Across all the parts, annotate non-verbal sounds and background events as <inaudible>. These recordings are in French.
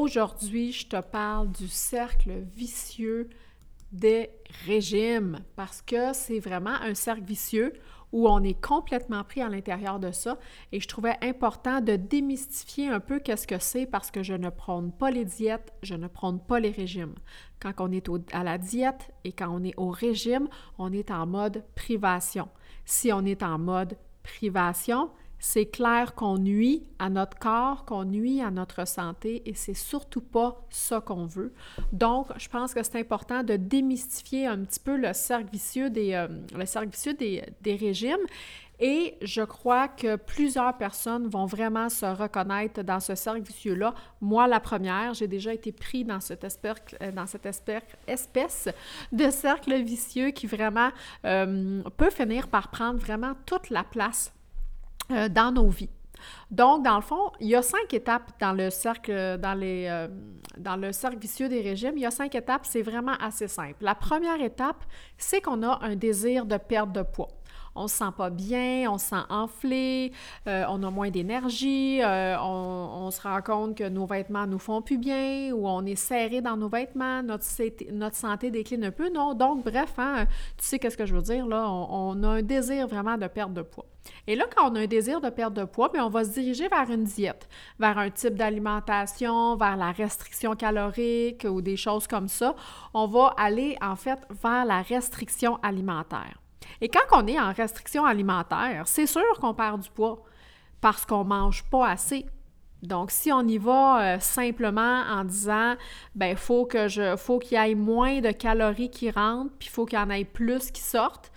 Aujourd'hui, je te parle du cercle vicieux des régimes parce que c'est vraiment un cercle vicieux où on est complètement pris à l'intérieur de ça et je trouvais important de démystifier un peu qu'est-ce que c'est parce que je ne prône pas les diètes, je ne prône pas les régimes. Quand on est à la diète et quand on est au régime, on est en mode privation. Si on est en mode privation, c'est clair qu'on nuit à notre corps, qu'on nuit à notre santé et c'est surtout pas ça qu'on veut. Donc, je pense que c'est important de démystifier un petit peu le cercle vicieux des, euh, le cercle vicieux des, des régimes. Et je crois que plusieurs personnes vont vraiment se reconnaître dans ce cercle vicieux-là. Moi, la première, j'ai déjà été pris dans cette espèce, euh, dans cette espèce de cercle vicieux qui vraiment euh, peut finir par prendre vraiment toute la place euh, dans nos vies. Donc, dans le fond, il y a cinq étapes dans le cercle, dans, les, euh, dans le cercle vicieux des régimes. Il y a cinq étapes, c'est vraiment assez simple. La première étape, c'est qu'on a un désir de perte de poids on se sent pas bien, on se sent enflé, euh, on a moins d'énergie, on, se rend compte que nos vêtements nous font plus bien ou on est serré dans nos vêtements, notre, santé décline un peu. Non, donc bref, hein, tu sais qu'est-ce que je veux dire là, on, a un désir vraiment de perte de poids. Et là, quand on a un désir de perte de poids, on va se diriger vers une diète, vers un type d'alimentation, vers la restriction calorique ou des choses comme ça. On va aller en fait vers la restriction alimentaire. Et quand on est en restriction alimentaire, c'est sûr qu'on perd du poids parce qu'on ne mange pas assez. Donc, si on y va euh, simplement en disant, ben, faut qu'il y ait moins de calories qui rentrent, puis faut qu'il y en ait plus qui sortent,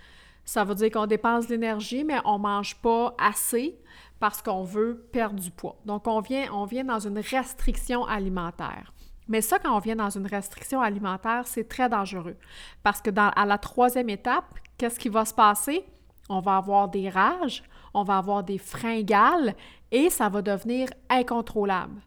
ça veut dire qu'on dépense de l'énergie, mais on ne mange pas assez parce qu'on veut perdre du poids. Donc, on vient dans une restriction alimentaire. Mais ça, quand on vient dans une restriction alimentaire, c'est très dangereux. Parce que à la troisième étape, qu'est-ce qui va se passer? On va avoir des rages, on va avoir des fringales et ça va devenir incontrôlable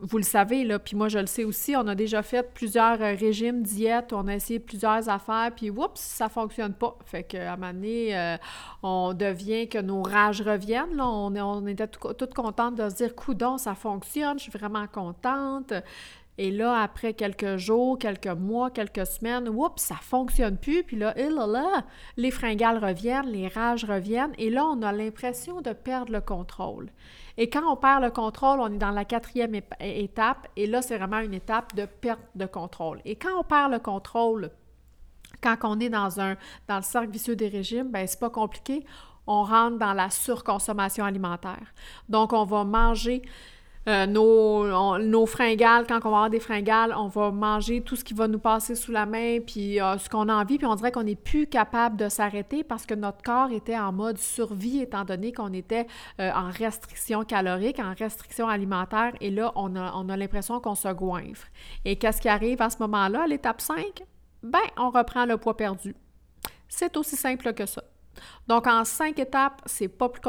vous le savez, là, puis moi je le sais aussi, on a déjà fait plusieurs euh, régimes, diètes, on a essayé plusieurs affaires, puis oups, ça fonctionne pas. Fait qu'à un moment donné, euh, on devient que nos rages reviennent. Là. On, on était toutes contentes de se dire, coudon, ça fonctionne, je suis vraiment contente. Et là, après quelques jours, quelques mois, quelques semaines, oups, ça fonctionne plus. Puis là, eh là, là, les fringales reviennent, les rages reviennent. Et là, on a l'impression de perdre le contrôle. Et quand on perd le contrôle, on est dans la quatrième étape. Et là, c'est vraiment une étape de perte de contrôle. Et quand on perd le contrôle, quand on est dans, un, dans le cercle vicieux des régimes, ben c'est pas compliqué. On rentre dans la surconsommation alimentaire. Donc, on va manger euh, nos, fringales, quand on va avoir des fringales, on va manger tout ce qui va nous passer sous la main, puis euh, ce qu'on a envie, puis on dirait qu'on n'est plus capable de s'arrêter parce que notre corps était en mode survie étant donné qu'on était euh, en restriction calorique, en restriction alimentaire, et là, on a, on a l'impression qu'on se goinfre. Et qu'est-ce qui arrive à ce moment-là, à l'étape 5? Ben, on reprend le poids perdu. C'est aussi simple que ça. Donc, en cinq étapes, c'est pas plus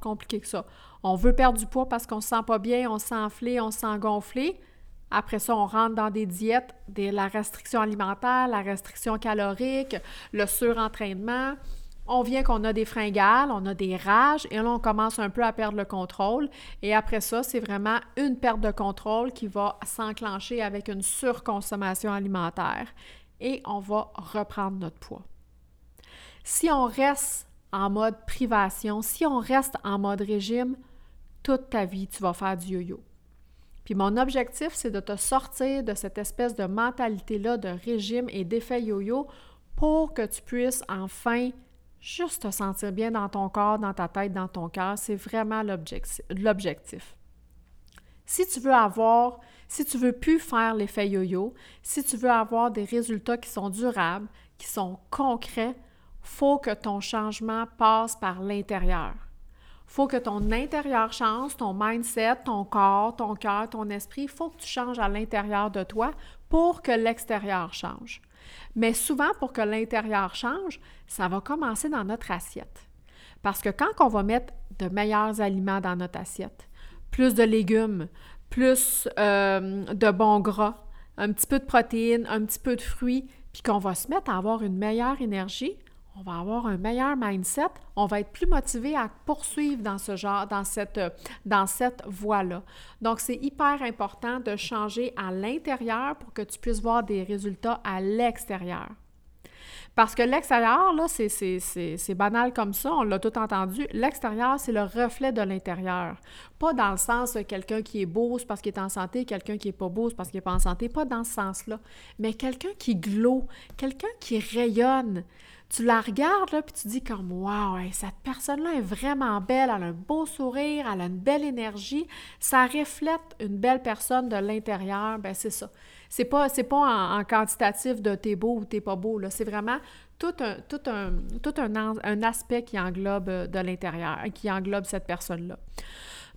compliqué que ça. On veut perdre du poids parce qu'on se sent pas bien, on se sent enflé, on se sent gonflé. Après ça, on rentre dans des diètes, la restriction alimentaire, la restriction calorique, le surentraînement. On vient qu'on a des fringales, on a des rages et là, on commence un peu à perdre le contrôle. Et après ça, c'est vraiment une perte de contrôle qui va s'enclencher avec une surconsommation alimentaire et on va reprendre notre poids. Si on reste en mode privation, si on reste en mode régime, toute ta vie, tu vas faire du yo-yo. Puis mon objectif, c'est de te sortir de cette espèce de mentalité-là de régime et d'effet yo-yo pour que tu puisses enfin juste te sentir bien dans ton corps, dans ta tête, dans ton cœur. C'est vraiment l'objectif. Si tu veux avoir, si tu veux plus faire l'effet yo-yo, si tu veux avoir des résultats qui sont durables, qui sont concrets, faut que ton changement passe par l'intérieur faut que ton intérieur change, ton mindset, ton corps, ton cœur, ton esprit, il faut que tu changes à l'intérieur de toi pour que l'extérieur change. Mais souvent, pour que l'intérieur change, ça va commencer dans notre assiette. Parce que quand on va mettre de meilleurs aliments dans notre assiette, plus de légumes, plus euh, de bons gras, un petit peu de protéines, un petit peu de fruits, puis qu'on va se mettre à avoir une meilleure énergie, on va avoir un meilleur mindset, on va être plus motivé à poursuivre dans ce genre, dans cette, dans cette voie-là. Donc, c'est hyper important de changer à l'intérieur pour que tu puisses voir des résultats à l'extérieur. Parce que l'extérieur, là, c'est banal comme ça, on l'a tout entendu. L'extérieur, c'est le reflet de l'intérieur. Pas dans le sens de quelqu'un qui est beau, c'est parce qu'il est en santé, quelqu'un qui est pas beau, c'est parce qu'il n'est pas en santé, pas dans ce sens-là. Mais quelqu'un qui glow, quelqu'un qui rayonne tu la regardes, là, puis tu dis comme, wow, cette personne-là est vraiment belle, elle a un beau sourire, elle a une belle énergie, ça reflète une belle personne de l'intérieur, ben c'est ça. C'est pas, pas en, quantitatif de t'es beau ou t'es pas beau, c'est vraiment tout un, un, aspect qui englobe euh, de l'intérieur, qui englobe cette personne-là.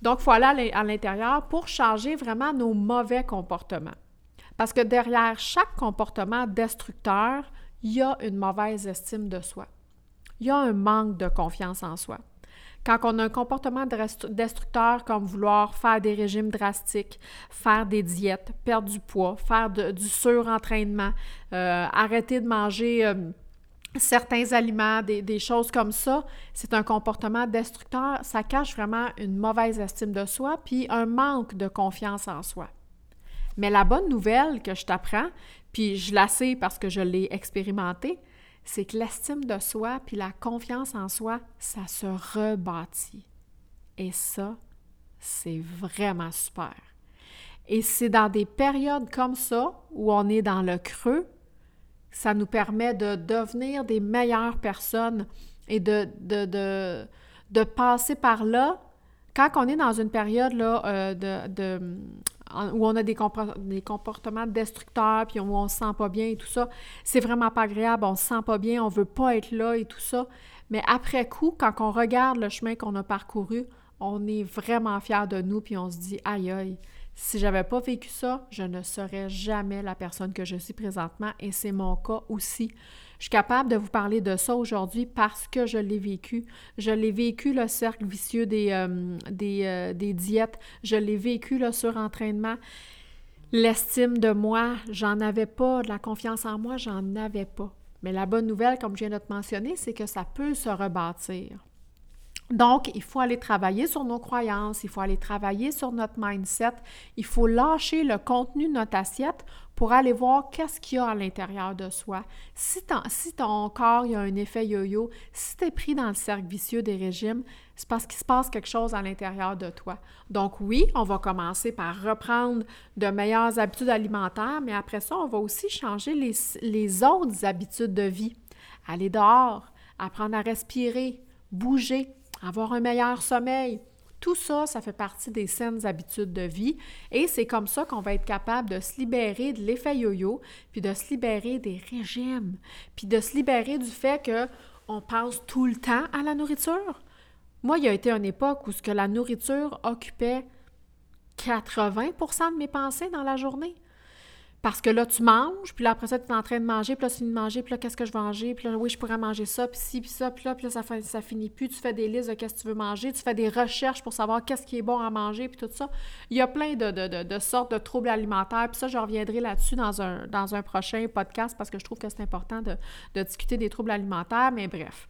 Donc, aller à l'intérieur pour changer vraiment nos mauvais comportements. Parce que derrière chaque comportement destructeur, il y a une mauvaise estime de soi. Il y a un manque de confiance en soi. Quand on a un comportement destructeur comme vouloir faire des régimes drastiques, faire des diètes, perdre du poids, faire du surentraînement, euh, arrêter de manger euh, certains aliments, des, des, choses comme ça, c'est un comportement destructeur. Ça cache vraiment une mauvaise estime de soi puis un manque de confiance en soi. Mais la bonne nouvelle que je t'apprends, puis je la sais parce que je l'ai expérimenté, c'est que l'estime de soi puis la confiance en soi, ça se rebâtit. Et ça, c'est vraiment super. Et c'est dans des périodes comme ça, où on est dans le creux, ça nous permet de devenir des meilleures personnes et de, de, de, passer par là. Quand on est dans une période là, euh, de, où on a des, comportements destructeurs, puis où on se sent pas bien et tout ça, c'est vraiment pas agréable, on se sent pas bien, on veut pas être là et tout ça. Mais après coup, quand on regarde le chemin qu'on a parcouru, on est vraiment fier de nous, puis on se dit, aïe aïe, si j'avais pas vécu ça, je ne serais jamais la personne que je suis présentement, et c'est mon cas aussi. Je suis capable de vous parler de ça aujourd'hui parce que je l'ai vécu. Je l'ai vécu, le cercle vicieux des, euh, euh, diètes. Je l'ai vécu, le surentraînement. L'estime de moi, j'en avais pas. La confiance en moi, j'en avais pas. Mais la bonne nouvelle, comme je viens de te mentionner, c'est que ça peut se rebâtir. Donc, il faut aller travailler sur nos croyances, il faut aller travailler sur notre mindset, il faut lâcher le contenu de notre assiette pour aller voir qu'est-ce qu'il y a à l'intérieur de soi. Si, ton corps il y a un effet yo-yo, si tu es pris dans le cercle vicieux des régimes, c'est parce qu'il se passe quelque chose à l'intérieur de toi. Donc oui, on va commencer par reprendre de meilleures habitudes alimentaires, mais après ça, on va aussi changer les autres habitudes de vie. Aller dehors, apprendre à respirer, bouger, avoir un meilleur sommeil. Tout ça, ça fait partie des saines habitudes de vie et c'est comme ça qu'on va être capable de se libérer de l'effet yo-yo, puis de se libérer des régimes, puis de se libérer du fait que on pense tout le temps à la nourriture. Moi, il y a été une époque où ce que la nourriture occupait 80% de mes pensées dans la journée. Parce que là, tu manges, puis là, après ça, tu es en train de manger, puis là, tu finis de manger, puis là, qu'est-ce que je vais manger? Puis là, oui, je pourrais manger ça, puis ci, puis ça, puis là, puis là, ça, ça finit plus. Tu fais des listes de qu'est-ce que tu veux manger, tu fais des recherches pour savoir qu'est-ce qui est bon à manger, puis tout ça. Il y a plein de, sortes de troubles alimentaires, puis ça, je reviendrai là-dessus dans un, dans un prochain podcast parce que je trouve que c'est important de, de discuter des troubles alimentaires, mais bref.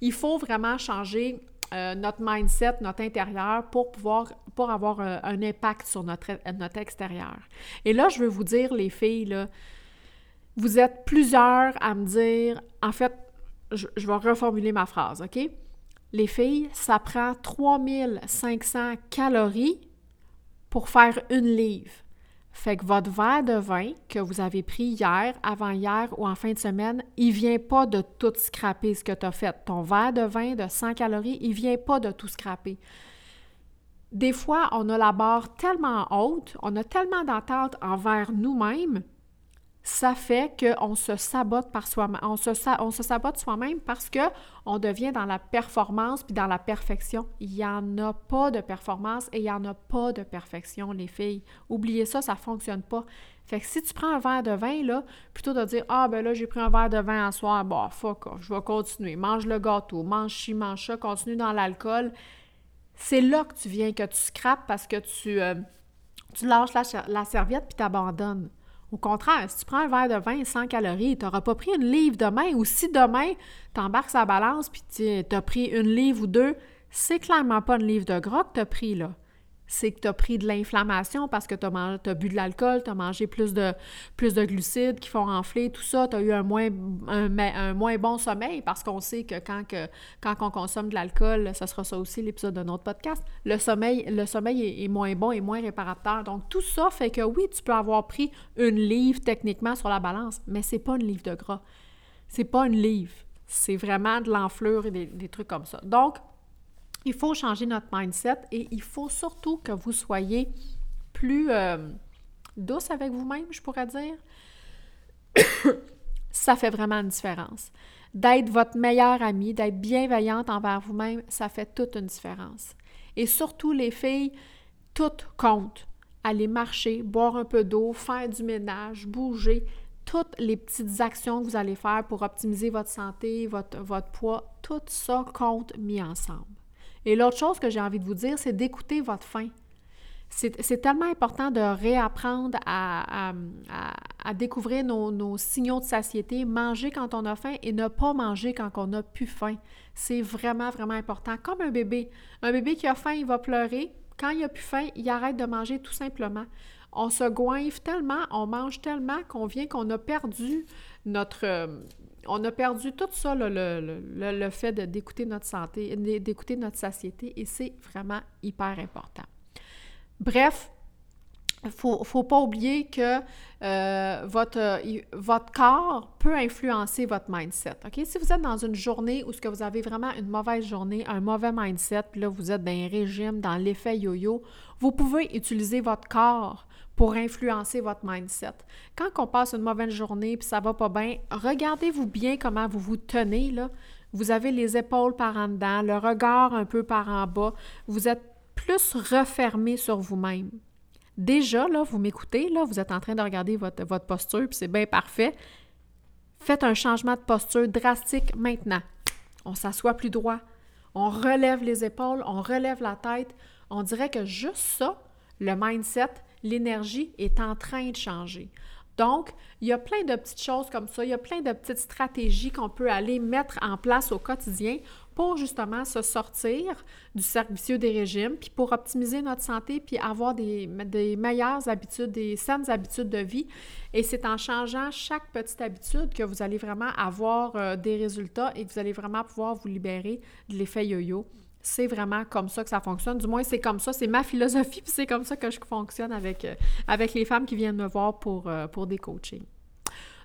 Il faut vraiment changer euh, notre mindset, notre intérieur pour pouvoir pour avoir euh, un, impact sur notre, notre extérieur. Et là, je veux vous dire, les filles, vous êtes plusieurs à me dire, en fait, je, je vais reformuler ma phrase, OK? Les filles, ça prend 3500 calories pour faire une livre. Fait que votre verre de vin que vous avez pris hier, avant-hier ou en fin de semaine, il vient pas de tout scraper ce que tu as fait. Ton verre de vin de 100 calories, il vient pas de tout scraper. Des fois, on a la barre tellement haute, on a tellement d'attente envers nous-mêmes, ça fait qu'on se sabote par soi-même. On se, on se sabote soi-même parce que on devient dans la performance puis dans la perfection. Il n'y en a pas de performance et il n'y en a pas de perfection, les filles. Oubliez ça, ça ne fonctionne pas. Fait que si tu prends un verre de vin, là, plutôt de dire Ah, ben là, j'ai pris un verre de vin à soir, bon, fuck je vais continuer. Mange le gâteau, mange ci, mange ça, continue dans l'alcool. C'est là que tu viens, que tu scrapes parce que tu, euh, tu lâches la, la serviette puis t'abandonnes. Au contraire, si tu prends un verre de vin sans calories, tu n'auras pas pris une livre demain, ou si demain, tu embarques sa balance puis tu as pris une livre ou deux, c'est clairement pas une livre de gras que tu as pris, là c'est que tu as pris de l'inflammation parce que tu as, bu de l'alcool, tu as mangé plus de, glucides qui font enfler, tout ça, tu as eu un moins, bon sommeil parce qu'on sait que quand, on consomme de l'alcool, ce sera ça aussi l'épisode de notre podcast, le sommeil, le sommeil est, moins bon et moins réparateur. Donc tout ça fait que oui, tu peux avoir pris une livre techniquement sur la balance, mais c'est pas une livre de gras. C'est pas une livre. C'est vraiment de l'enflure et des, des trucs comme ça. Donc, il faut changer notre mindset et il faut surtout que vous soyez plus euh, douce avec vous-même, je pourrais dire. <coughs> ça fait vraiment une différence. D'être votre meilleure amie, d'être bienveillante envers vous-même, ça fait toute une différence. Et surtout, les filles, tout compte. Aller marcher, boire un peu d'eau, faire du ménage, bouger, toutes les petites actions que vous allez faire pour optimiser votre santé, votre, votre poids, tout ça compte mis ensemble. Et l'autre chose que j'ai envie de vous dire, c'est d'écouter votre faim. C'est tellement important de réapprendre à, découvrir nos, signaux de satiété, manger quand on a faim et ne pas manger quand on n'a plus faim. C'est vraiment, vraiment important. Comme un bébé. Un bébé qui a faim, il va pleurer. Quand il n'a plus faim, il arrête de manger tout simplement. On se goinfre tellement, on mange tellement qu'on vient qu'on a perdu notre, euh, on a perdu tout ça, le, fait d'écouter notre santé, d'écouter notre satiété, et c'est vraiment hyper important. Bref, il ne faut pas oublier que euh, votre, corps peut influencer votre mindset. Si vous êtes dans une journée où ce vous avez vraiment une mauvaise journée, un mauvais mindset, puis là, vous êtes dans un régime, dans l'effet yo-yo, vous pouvez utiliser votre corps pour influencer votre mindset. Quand on passe une mauvaise journée puis ça va pas bien, regardez-vous bien comment vous vous tenez là. Vous avez les épaules par en dedans, le regard un peu par en bas. Vous êtes plus refermé sur vous-même. Déjà, là, vous m'écoutez, là, vous êtes en train de regarder votre, votre posture, puis c'est bien parfait. Faites un changement de posture drastique maintenant. On s'assoit plus droit, on relève les épaules, on relève la tête. On dirait que juste ça, le mindset, l'énergie est en train de changer. Donc, il y a plein de petites choses comme ça, il y a plein de petites stratégies qu'on peut aller mettre en place au quotidien pour justement se sortir du cercle vicieux des régimes, puis pour optimiser notre santé, puis avoir des, meilleures habitudes, des saines habitudes de vie. Et c'est en changeant chaque petite habitude que vous allez vraiment avoir euh, des résultats et que vous allez vraiment pouvoir vous libérer de l'effet yo-yo c'est vraiment comme ça que ça fonctionne. Du moins, c'est comme ça, c'est ma philosophie, <laughs> puis c'est comme ça que je fonctionne avec, euh, les femmes qui viennent me voir pour, euh, pour des coachings.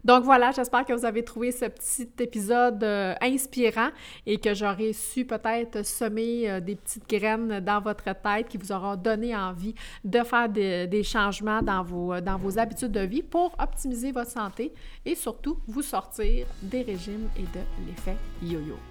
Donc voilà, j'espère que vous avez trouvé ce petit épisode euh, inspirant et que j'aurai su peut-être semer des petites graines dans votre tête qui vous aura donné envie de faire des changements dans vos, dans vos habitudes de vie pour optimiser votre santé et surtout vous sortir des régimes et de l'effet yo-yo.